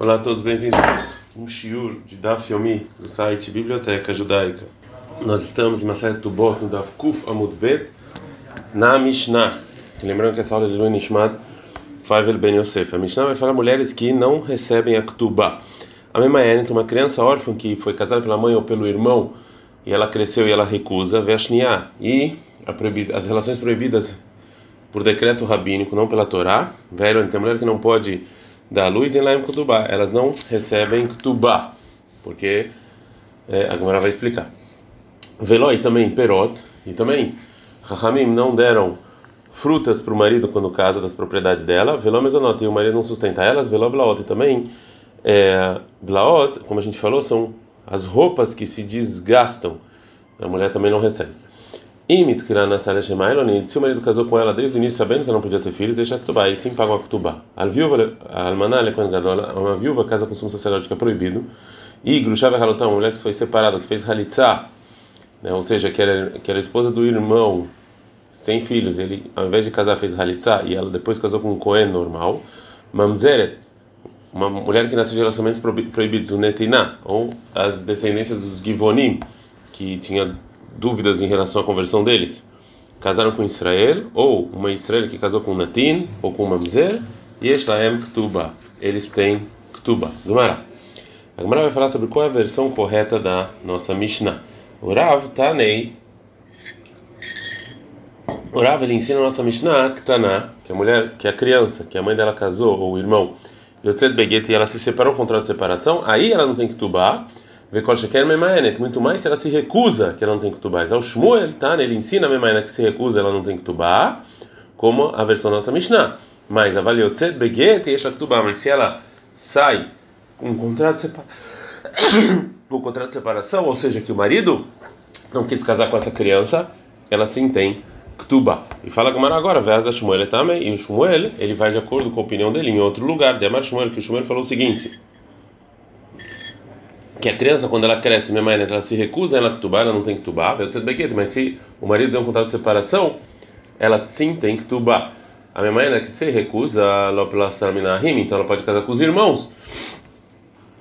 Olá a todos, bem-vindos um shiur de Daf Yomi do site Biblioteca Judaica. Nós estamos em Maset Tubot no Daf Kuf Amud Bet na Mishnah. Lembrando que essa aula é de Luin Nishmat Faivel Ben Yosef. A Mishnah vai falar mulheres que não recebem a Ktubá. A mesma é uma criança órfã que foi casada pela mãe ou pelo irmão e ela cresceu e ela recusa, Veshniá. E as relações proibidas por decreto rabínico, não pela Torá. Velho, tem mulher que não pode dar luz em Laim Kutubá. Elas não recebem Kutubá, porque é, a Gemara vai explicar. Veló e também Perot, e também Rahamim não deram frutas para o marido quando casa das propriedades dela. Veló Mesonot, e o marido não sustenta elas. Veló Blaot, e também é, Blaot, como a gente falou, são as roupas que se desgastam. A mulher também não recebe. Imit se o marido casou com ela desde o início sabendo que ela não podia ter filhos, deixa Ktubá, e sim paga a Ktubá. A viúva, a uma viúva casa com sumo sacerdote que é proibido, e Grushav Halotzah, uma mulher que foi separada, que fez Halitzah, né, ou seja, que era, que era esposa do irmão, sem filhos, ele ao invés de casar fez Halitzah, e ela depois casou com um Cohen normal, Mamzeret, uma mulher que nasceu de relacionamentos proibidos, o Netiná, ou as descendências dos Givonim, que tinha dúvidas em relação à conversão deles, casaram com Israel, ou uma Israel que casou com Natin, ou com Mamzer, e Eshlaem Ktuba. Eles têm Ktuba. Gemara. A Gemara vai falar sobre qual é a versão correta da nossa Mishnah. O Rav Tanei. O Rav ele ensina a nossa Mishnah Ktana, que é a mulher, que é a criança, que a mãe dela casou, ou o irmão, Yotzet Beget, e ela se separou, contrato de separação, aí ela não tem Ktubá. Vekol Sheker Memaenet, muito mais se ela se recusa que ela não tem Ketubá. Ao Shmuel, tá? Ele ensina a Memaenet que se recusa ela não tem Ketubá, como a versão nossa Mishnah. Mas a Valiotzet Beget e Ketubá, mas se ela sai com um contrato de separação, o contrato de separação, ou seja, que o marido não quis casar com essa criança, ela sim tem Ktuba. E fala com agora, Veza Shmuel também, e o Shmuel, ele vai de acordo com a opinião dele em outro lugar. Demar Shmuel, que o Shmuel falou o seguinte: que a criança, quando ela cresce, minha mãe, ela se recusa ela tubar, ela não tem que tubar, mas se o marido deu um contrato de separação, ela sim tem que tubar. A minha mãe, que se recusa, então ela pode casar com os irmãos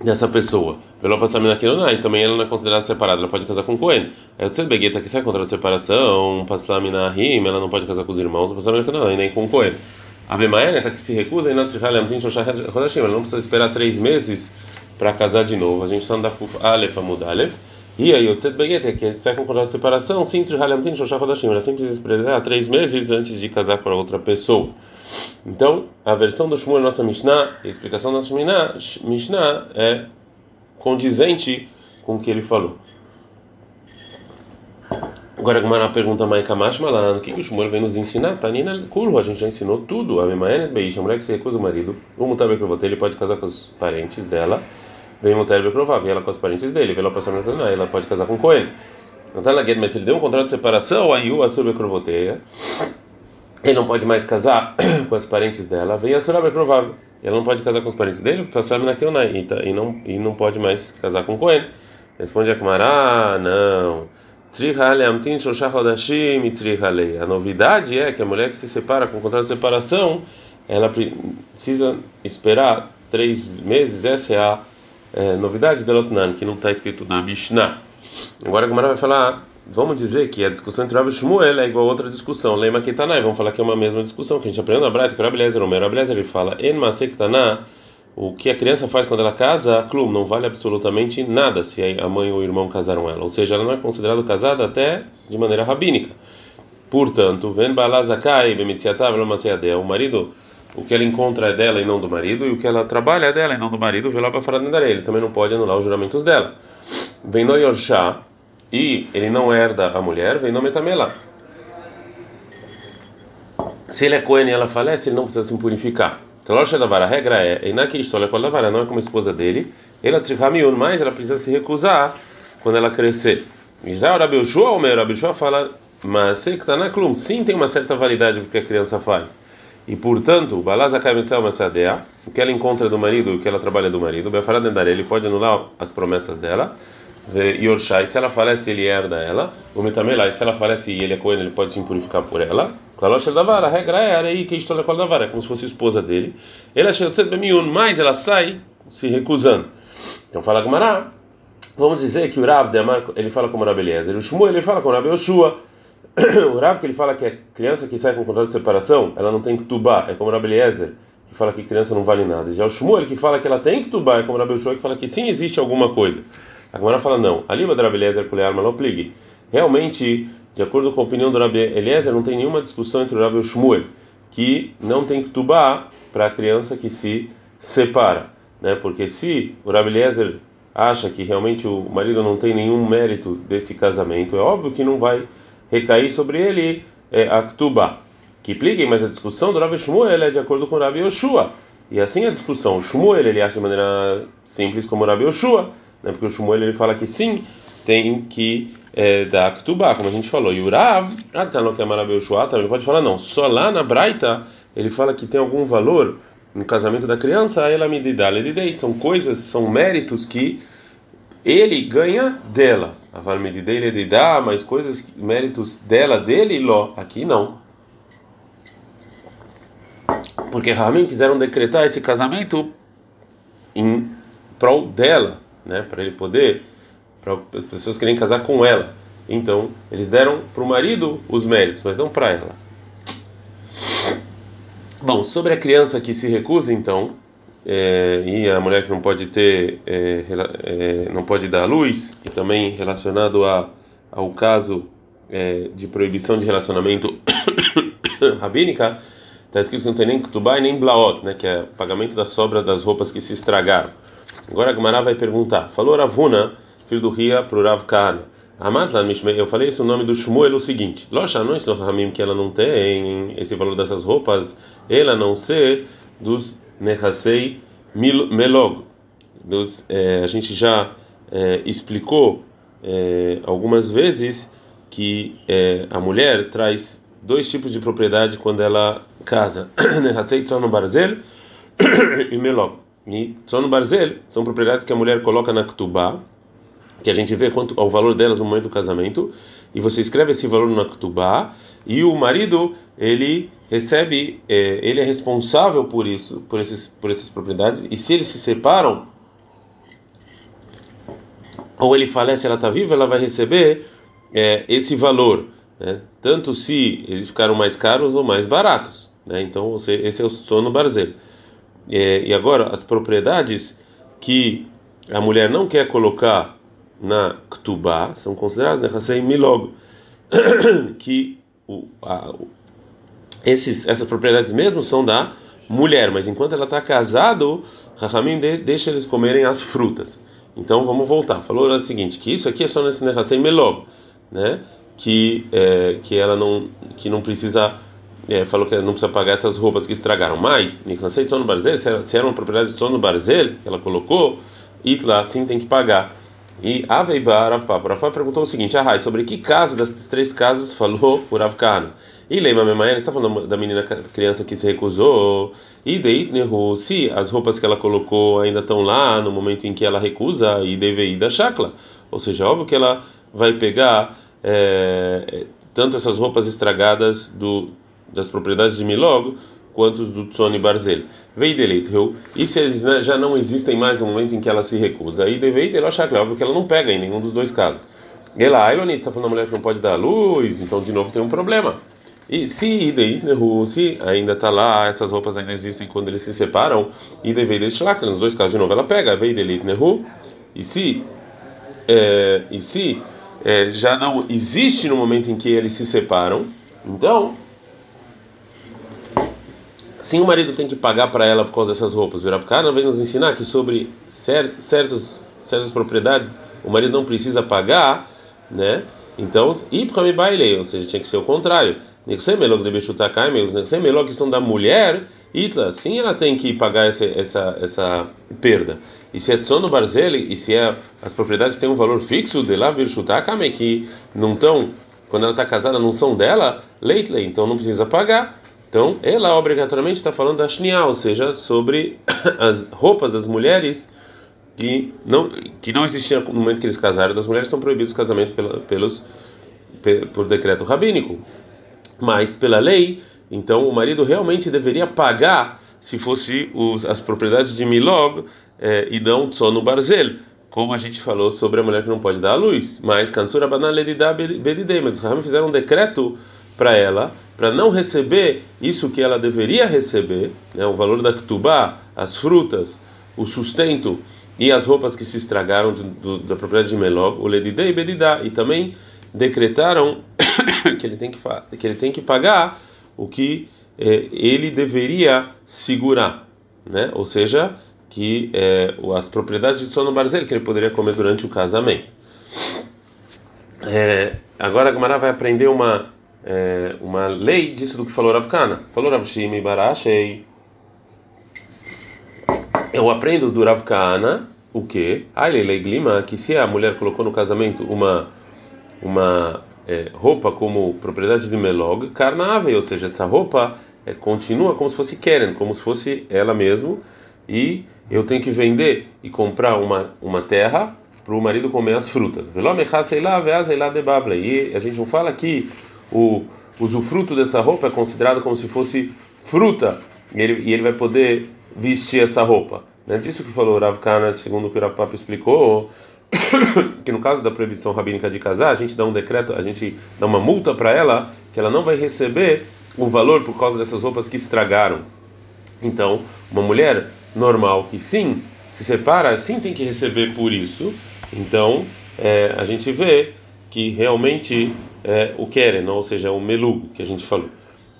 dessa pessoa. Pelo passamento aqui não, e também ela não é considerada separada, ela pode casar com Cohen. Aí o Tzedbegueta que sai contrato de separação, passamina rim, ela não pode casar com os irmãos, passamento não, e nem com Cohen. A minha mãe, que se recusa, ela não precisa esperar três meses para casar de novo. A gente está no Fuf Aleph Amud Aleph. E aí, o Tzet Beget, que é século contrato de separação, sim, Halamtin Shoshah Rodashim. Ela sempre precisa esperar três meses antes de casar com a outra pessoa. Então, a versão do Shmuel, nossa Mishnah, a explicação da nossa Mishnah é condizente com o que ele falou. Agora, uma pergunta mais Kamash Malan, o que, que o Shmuel vem nos ensinar? Tanina Kurro, a gente já ensinou tudo. A Memaenet Beish, a mulher que se recusa o marido, o Mutabe Krovot, ele pode casar com os parentes dela vem Mutar provável, e ela com os parentes dele, vem lá passar no ela pode casar com Cohen. Na guerra, mas se ele deu um contrato de separação, o Assur Bekrovoteia, ele não pode mais casar com os parentes dela, vem Assur Bekrovável. Ela não pode casar com os parentes dele, passar na e não e não pode mais casar com Cohen. Responde a Kumara, não. A novidade é que a mulher que se separa com contrato de separação, ela precisa esperar três meses. Essa é a é, novidade da Lotnan, que não está escrito na Mishnah. Agora a Gemara vai falar, vamos dizer que a discussão entre Rav e Shmuel é igual a outra discussão. Lema Ketanai, vamos falar que é uma mesma discussão, que a gente aprendeu na Braita, que o Rabelezer, o Rabelezer, ele fala, En o que a criança faz quando ela casa, Klum, não vale absolutamente nada se a mãe ou o irmão casaram ela. Ou seja, ela não é considerada casada até de maneira rabínica. Portanto, o marido o que ela encontra é dela e não do marido, e o que ela trabalha é dela e não do marido, vê lá para fora da ele também não pode anular os juramentos dela. Vem no Yorsha, e ele não herda a mulher, vem no Metamela. Se ele é Cohen e ela falece, ele não precisa se purificar. A regra é, não é como esposa dele, ela trichamiun, mas ela precisa se recusar quando ela crescer. Já o Rabi o meu Rabi fala, mas se que está na clum, sim tem uma certa validade porque a criança faz. E portanto, o que ela encontra do marido, o que ela trabalha do marido, ele pode anular as promessas dela. E se ela falece, ele herda ela. O Metamelai, se ela falece e ele é coelho, ele pode se impurificar por ela. A regra é aí que estou é como se fosse esposa dele. Ele achou mas ela sai se recusando. Então fala Gumará, vamos dizer que o Rav de Amar, ele fala como Rabi Eliezer, o Shmuel ele fala como Rabi Yoshua. o Rav que ele fala que a criança que sai com contrato de separação, ela não tem que tubar, é como Rabi Eliezer, que fala que criança não vale nada. Já o Shmuel que fala que ela tem que tubar, é como Rabi Yoshua que fala que sim existe alguma coisa. A Gemara fala não. A língua do Rabi Eliezer Kulear Maloplig. Realmente, de acordo com a opinião do Rabi Eliezer, não tem nenhuma discussão entre o Rabi e o Shmuel, que não tem que tubar para a criança que se separa, né? Porque se o Rabi Eliezer acha que realmente o marido não tem nenhum mérito desse casamento, é óbvio que não vai recair sobre ele é, a tuba. Que pliguem, mas a discussão do Rabi Shmuel é de acordo com o Rabi Yoshua. E assim a discussão, o Shmuel ele acha de maneira simples como o Rabi Yoshua né? porque o Shmuel ele fala que sim, tem que é, dar Ktubá, como a gente falou. E o Rav, ele pode falar não, só lá na Braita ele fala que tem algum valor no casamento da criança, ela me dá, são coisas, são méritos que ele ganha dela. A valmedidei ele dá, mas coisas, méritos dela, dele ló. Aqui não. Porque Ramim quiseram decretar esse casamento em prol dela né, para ele poder, para as pessoas querem casar com ela. Então, eles deram para o marido os méritos, mas não para ela. Bom, sobre a criança que se recusa, então, é, e a mulher que não pode ter, é, é, não pode dar luz, e também relacionado a, ao caso é, de proibição de relacionamento rabínica, está escrito que não tem nem kutubai nem blaot, né, que é pagamento das sobras das roupas que se estragaram. Agora a vai perguntar. Falou Ravuna, filho do Ria, para o Rav Kahana. eu falei isso o nome do Shmuel o seguinte: Locha não ensinou Ramim que ela não tem esse valor dessas roupas, ela não ser dos Nehasei Melog. Dos, é, a gente já é, explicou é, algumas vezes que é, a mulher traz dois tipos de propriedade quando ela casa: Nehasei Tzono Barzel e Melog. E no Barzel são propriedades que a mulher coloca na Ktubá, que a gente vê quanto ao valor delas no momento do casamento, e você escreve esse valor na Ktubá, e o marido ele recebe, é, ele é responsável por isso, por esses, por essas propriedades, e se eles se separam, ou ele falece, ela está viva, ela vai receber é, esse valor, né? tanto se eles ficaram mais caros ou mais baratos. Né? Então, esse é o sono Barzel. É, e agora, as propriedades que a mulher não quer colocar na Ktubá são consideradas Nechasei Milog, que o, a, esses, essas propriedades mesmo são da mulher, mas enquanto ela está casada, Rahamim deixa eles comerem as frutas. Então vamos voltar. Falou o seguinte, que isso aqui é só nesse Nechasei Milog, né? Que, é, que ela não, que não precisa é, falou que não precisa pagar essas roupas que estragaram. Mas, Niklansei de sono barzel, se era uma propriedade de sono barzel que ela colocou, Itla sim tem que pagar. E Aveiba Rav perguntou o seguinte: Arrai, sobre que caso desses três casos falou o Rav? E Leima Memaia, ele está falando da menina criança que se recusou. E Deit Nehu, se as roupas que ela colocou ainda estão lá no momento em que ela recusa, e deve ir da chacla. Ou seja, óbvio que ela vai pegar é, tanto essas roupas estragadas do das propriedades de Milog quanto do Tsoni Barzel. Vei deleiteu. E se eles já não existem mais no momento em que ela se recusa? Aí devei ter achar óbvio que ela não pega em nenhum dos dois casos. Ela, a Ilonista está falando da mulher que não pode dar luz, então de novo tem um problema. E se se ainda está lá, essas roupas ainda existem quando eles se separam, e devei deixar nos dois casos de novo ela pega, vei nehu. E se é, e se é, já não existe no momento em que eles se separam, então Sim, o marido tem que pagar para ela por causa dessas roupas. O Kahana vem nos ensinar que sobre certos, certas propriedades o marido não precisa pagar, né? Então, e para me baile, ou seja, tinha que ser o contrário. Melhor de que ser melhor que são da mulher, Itla, sim, ela tem que pagar essa, essa, essa perda. E se é tsono barzeli, e se é, as propriedades têm um valor fixo de lá bechutar que não estão, quando ela está casada, não são dela, leitle, então não precisa pagar. Então, ela obrigatoriamente está falando da Shnia, ou seja, sobre as roupas das mulheres que não que não existiam no momento que eles casaram. Das mulheres são proibidos casamento pela, pelos por decreto rabínico, mas pela lei, então o marido realmente deveria pagar se fosse os, as propriedades de Milog é, e não só no barzel, como a gente falou sobre a mulher que não pode dar a luz. Mas Kansura Banalidá Bedidei, mas os Ramim fizeram um decreto para ela, para não receber isso que ela deveria receber, né, o valor da Ktubá, as frutas, o sustento e as roupas que se estragaram do, da propriedade de Melog, o Ledidei Bedidá, e também decretaram que ele tem que, que, ele tem que pagar o que eh, ele deveria segurar, né? ou seja, que é, as propriedades de sono barzel que ele poderia comer durante o casamento. É, agora a Gamara vai aprender uma é, uma lei disso do que falou Rav Kana. Falou Rav Shimi Barashei. Eu aprendo do Rav Kana o que? Ah, lei glima que se a mulher colocou no casamento uma uma é, roupa como propriedade de Melog, carnável, ou seja, essa roupa é, continua como se fosse Keren, como se fosse ela mesmo e eu tenho que vender e comprar uma, uma terra para o marido comer as frutas. E a gente não fala que o usufruto dessa roupa é considerado como se fosse fruta e ele, e ele vai poder vestir essa roupa. Não é disso que falou o Rav Kana, segundo o que o Rav Papa explicou, que no caso da proibição rabínica de casar, a gente dá um decreto, a gente dá uma multa para ela que ela não vai receber o valor por causa dessas roupas que estragaram. Então, uma mulher normal que sim se separa, sim tem que receber por isso. Então é, a gente vê que realmente é, o querem, ou seja, o melu que a gente falou.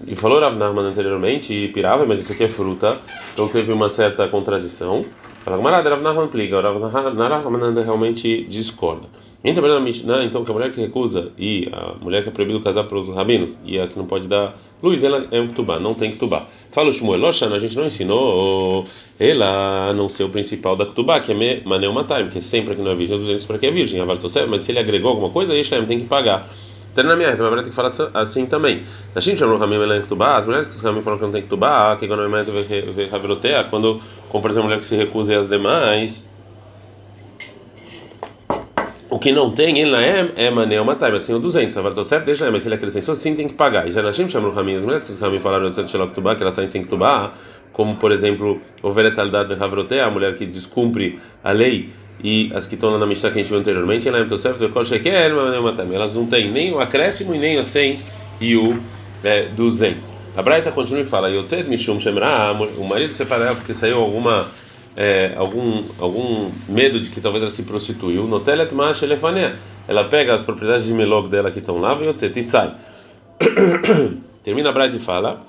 E falou Rav Nahman anteriormente, e pirava, mas isso aqui é fruta, então teve uma certa contradição. Fala, camarada, Rav Nahman plica, Rav Nahman realmente discorda. Entra na Mishnah, então, que a mulher que recusa e a mulher que é proibido casar para os rabinos e a que não pode dar luz, ela é um tubá, não tem tubar. Fala o Shmuel, a gente não ensinou ela a não ser o principal da Ktubá, que é Maneu Mataim, que é sempre que não é virgem, 200 para que é virgem, a mas se ele agregou alguma coisa, aí tem que pagar. Então, na minha então, tem que falar assim também. A gente chamou o Ramim Melen Ktubá, as mulheres que os Ramim falam que não tem Ktubá, que quando a quando compra essa mulher que se recusa e as demais. O que não tem, ele não é, é manel matar, mas sim o 200. A certo, deixa, mas se ele acrescentou, sim tem que pagar. E já na Shem chamam o Ramin, as mulheres que os Ramin falaram antes de Shelok Tubá, que elas saem sem Tubá, como por exemplo, o Veretalidade de Havroté, a mulher que descumpre a lei, e as que estão na Mishnah que a gente viu anteriormente, é elas não têm nem o acréscimo e nem o 100 e o é, 200. A Braita continua e fala: o marido separa ela porque saiu alguma é, algum algum medo de que talvez ela se prostituiu, no telet ela pega as propriedades de melog dela que estão lá, e sai. Termina a Braita e fala,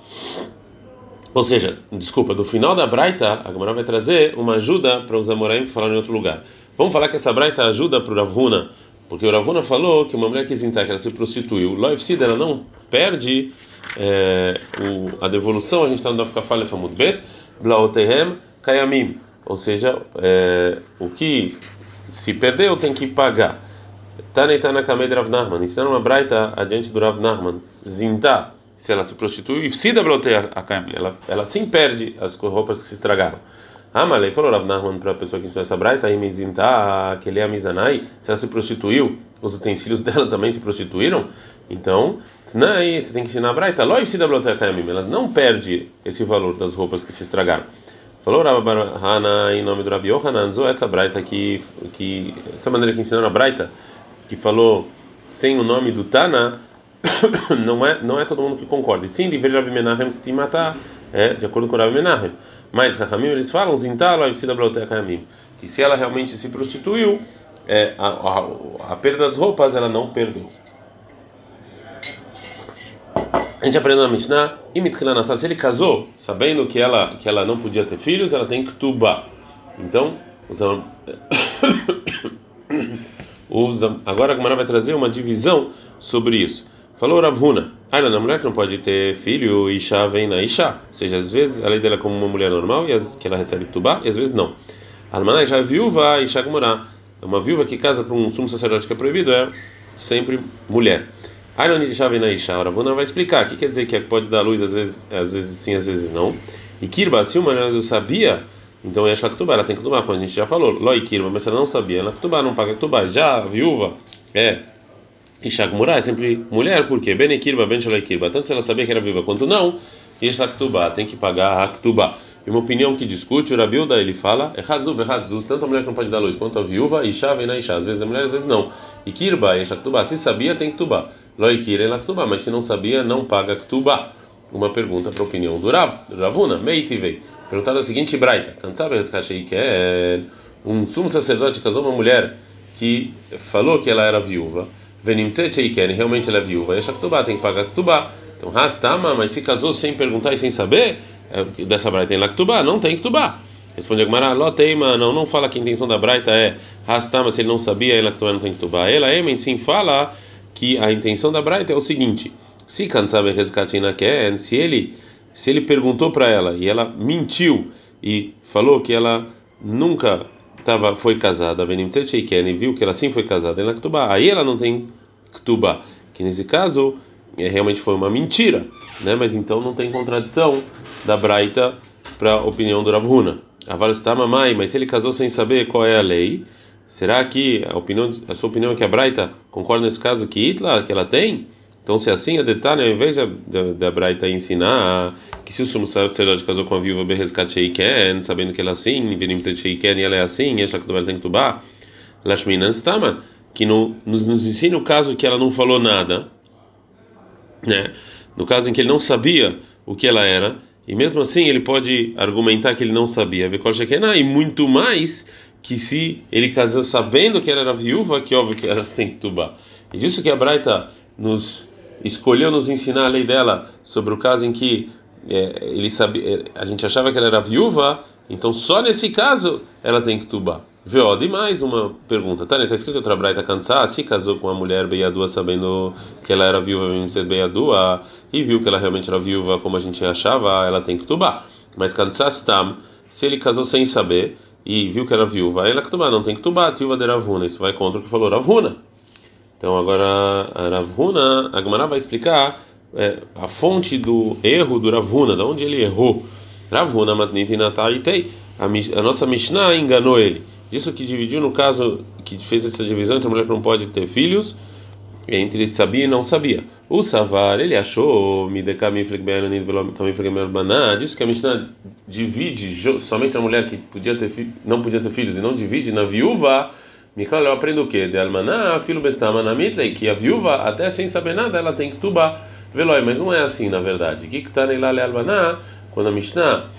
ou seja, desculpa, do final da Braita, a Gamara vai trazer uma ajuda para os Amoraim que falaram em outro lugar. Vamos falar que essa Braita ajuda para o Ravuna, porque o Ravuna falou que uma mulher que zintar, que ela se prostituiu, Loifsid, ela não perde é, o, a devolução, a gente está no Dafkafale Famud Blaotehem Kayamim. Ou seja, é, o que se perdeu tem que pagar. Taneitana Kamed Rav Nahman, ensina uma braita adiante do Rav Nahman, Zinta, se ela se prostitui, se bloteia a ela, ela sim perde as roupas que se estragaram. Ah, mas ele falou Rav Nahman para a pessoa que ensinou essa braita, aí Zinta, aquele é a Mizanai, se ela se prostituiu, os utensílios dela também se prostituíram, então, aí você tem que ensinar a braita, ela não perde esse valor das roupas que se estragaram. Falou Rabba em nome do Rabi Yohanan, essa braita aqui, que, essa maneira que ensinou a braita, que falou sem o nome do Tana, não é, não é todo mundo que concorda. Sim, de ver Rabi Menachem se matar, é de acordo com o Rabi Menachem. Mas Rahamim eles falam, Zintalo, que se ela realmente se prostituiu, é, a, a, a perda das roupas ela não perdeu. A gente aprendeu na Mishnah, se ele casou, sabendo que ela que ela não podia ter filhos, ela tem que tubar. Então, usa, usa, agora a Gemara vai trazer uma divisão sobre isso. Falou Ravuna, ah, a mulher que não pode ter filho, Isha vem na Isha. Ou seja, às vezes a lei dela é como uma mulher normal, e as, que ela recebe tubar, e às vezes não. Almaná já é viúva, Isha Gumorá. Uma viúva que casa para um sumo sacerdote que é proibido é sempre mulher. Ailoni chave na Isha. Ora, Buna vai explicar. O que quer dizer que pode dar luz às vezes, às vezes sim, às vezes não. E Kirba, se uma não sabia, então é Shaktubá, ela tem que tomar, como a gente já falou. Loi Kirba, mas se ela não sabia, ela Ktubá não paga Ktubá. Já a viúva é Ishak Murá, é sempre mulher, por quê? Bene Kirba, Ben. Tanto se ela sabia que era viúva quanto não, Shaktubá tem que pagar a Ktubá. E uma opinião que discute, o Rabiuda ele fala, Echadzu vechadzu, tanto a mulher que não pode dar luz quanto a viúva, Isha vem na Isha, às vezes a mulher, às vezes não. E Kirba, Isha Ktubá, se sabia tem Ktubá. Loi Kira ela Ktubá, mas se não sabia, não paga Ktubá. Uma pergunta para a opinião do Rav, Ravuna, Meitivei. Perguntada a seguinte, Braita, Kansabe Reskashei Ken, um sumo sacerdote casou uma mulher que falou que ela era viúva, realmente ela é viúva, Isha Ktubá, tem que pagar Ktubá. Então, Rastama, mas se casou sem perguntar e sem saber, dessa Braita tem Laktubá? Não tem Ktubá. Responde a Gemara, Loteima, não, não fala que a intenção da Braita é Rastama, se ele não sabia, ele Laktubá não tem Ktubá. Ela, Emen, sim, fala que a intenção da Braita é o seguinte: se Kansabe Rezkatina Ken, se ele, se ele perguntou para ela e ela mentiu e falou que ela nunca tava, foi casada, Benimtze e viu que ela sim foi casada, em Laktubá, aí ela não tem Ktubá. Que nesse caso é, realmente foi uma mentira, né? Mas então não tem contradição da Braita para a opinião do Ravuna. Aval está mamãe, mas se ele casou sem saber qual é a lei, será que a opinião, a sua opinião é que a Braita concorda nesse caso que Itla, que ela tem? Então, se assim a detalhe, ao invés da Braita ensinar que se o sumo sacerdote casou com a viúva Berreskat Sheiken, sabendo que ela é assim, Benimtet Sheiken, e ela é assim, e ela tem que tubar, Lashminan Stama, que no, nos, nos ensina o caso que ela não falou nada, né? No caso em que ele não sabia o que ela era, e mesmo assim ele pode argumentar que ele não sabia, e muito mais que se ele casou sabendo que ela era viúva, que óbvio que ela tem que tubar. E disso que a Braita nos escolheu nos ensinar a lei dela sobre o caso em que é, ele sabia, a gente achava que ela era viúva, então só nesse caso ela tem que tubar. Vê, e mais uma pergunta. Tá, está escrito outra braita cansar, se casou com uma mulher beiadua sabendo que ela era viúva, mesmo ser beiadua, e viu que ela realmente era viúva como a gente achava, ela tem que tubar. Mas cansar está, se ele casou sem saber e viu que era viúva, ela que tubar, não tem que tubar, viúva de Ravuna. Isso vai contra o que falou Ravuna. Então agora a Ravuna, a Gemara vai explicar é, a fonte do erro do Ravuna, da onde ele errou. Ravuna matniti natai a nossa Mishnah enganou ele. Disso que dividiu no caso que fez essa divisão entre a mulher que não pode ter filhos, entre sabia e não sabia. O Savar, ele achou, me disso que a Mishnah divide somente a mulher que podia ter não podia ter filhos e não divide na viúva. Mikal, eu aprendo o quê? De almaná, filho bestamana mitlei, que a viúva, até sem saber nada, ela tem que tubar. Velói, mas não é assim na verdade. Que que tá almaná, quando a Mishnah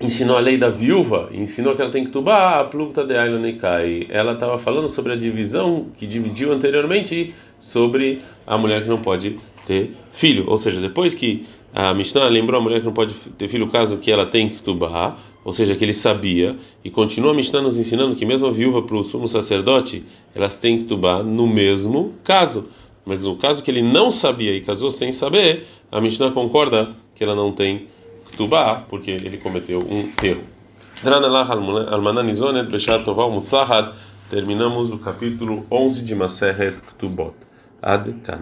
ensinou a lei da viúva, ensinou que ela tem que tubar a plugta de Ailonikai. Ela estava falando sobre a divisão que dividiu anteriormente sobre a mulher que não pode ter filho. Ou seja, depois que a Mishnah lembrou a mulher que não pode ter filho, caso que ela tem que tubar, ou seja, que ele sabia, e continua a Mishnah nos ensinando que mesmo a viúva para o sumo sacerdote, elas têm que tubar no mesmo caso. Mas no caso que ele não sabia e casou sem saber, a Mishnah concorda que ela não tem Ktubá, porque ele cometeu um erro. Terminamos o capítulo 11 de Maseret Ktubot. Ad